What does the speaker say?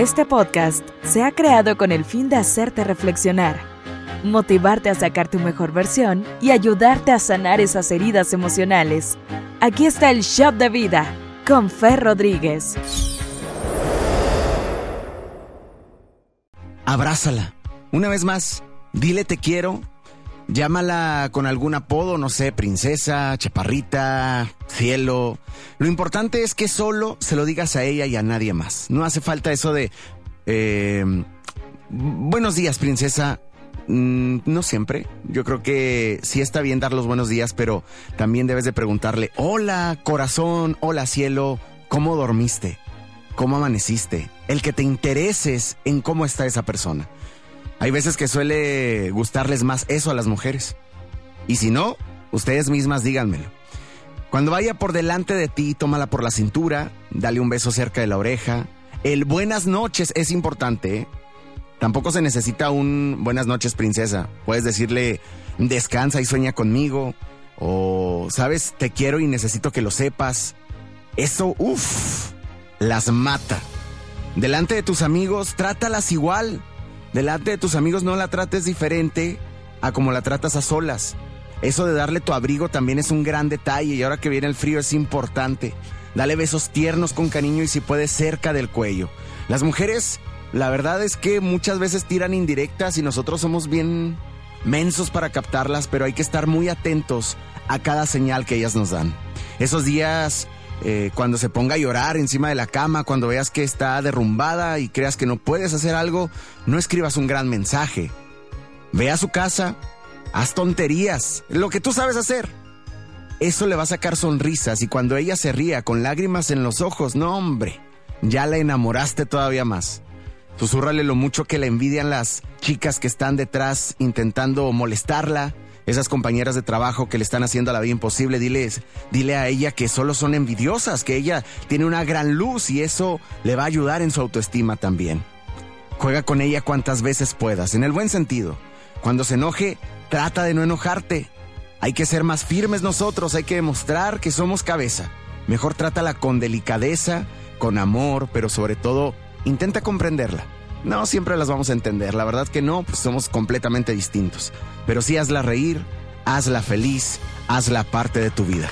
Este podcast se ha creado con el fin de hacerte reflexionar, motivarte a sacar tu mejor versión y ayudarte a sanar esas heridas emocionales. Aquí está el Shop de Vida con Fer Rodríguez. Abrázala. Una vez más, dile te quiero. Llámala con algún apodo, no sé, princesa, chaparrita, cielo. Lo importante es que solo se lo digas a ella y a nadie más. No hace falta eso de... Eh, buenos días, princesa. Mm, no siempre. Yo creo que sí está bien dar los buenos días, pero también debes de preguntarle, hola corazón, hola cielo, ¿cómo dormiste? ¿Cómo amaneciste? El que te intereses en cómo está esa persona. Hay veces que suele gustarles más eso a las mujeres. Y si no, ustedes mismas díganmelo. Cuando vaya por delante de ti, tómala por la cintura, dale un beso cerca de la oreja. El buenas noches es importante. ¿eh? Tampoco se necesita un buenas noches, princesa. Puedes decirle descansa y sueña conmigo. O, sabes, te quiero y necesito que lo sepas. Eso, uff, las mata. Delante de tus amigos, trátalas igual. Delante de tus amigos no la trates diferente a como la tratas a solas. Eso de darle tu abrigo también es un gran detalle y ahora que viene el frío es importante. Dale besos tiernos con cariño y si puedes cerca del cuello. Las mujeres, la verdad es que muchas veces tiran indirectas y nosotros somos bien mensos para captarlas, pero hay que estar muy atentos a cada señal que ellas nos dan. Esos días eh, cuando se ponga a llorar encima de la cama, cuando veas que está derrumbada y creas que no puedes hacer algo, no escribas un gran mensaje. Ve a su casa, haz tonterías, lo que tú sabes hacer. Eso le va a sacar sonrisas y cuando ella se ría con lágrimas en los ojos, no hombre, ya la enamoraste todavía más. Susúrrale lo mucho que le envidian las chicas que están detrás intentando molestarla, esas compañeras de trabajo que le están haciendo la vida imposible, diles, dile a ella que solo son envidiosas, que ella tiene una gran luz y eso le va a ayudar en su autoestima también. Juega con ella cuantas veces puedas, en el buen sentido. Cuando se enoje, trata de no enojarte. Hay que ser más firmes nosotros, hay que demostrar que somos cabeza. Mejor trátala con delicadeza, con amor, pero sobre todo, intenta comprenderla. No siempre las vamos a entender, la verdad que no, pues somos completamente distintos. Pero sí hazla reír, hazla feliz, hazla parte de tu vida.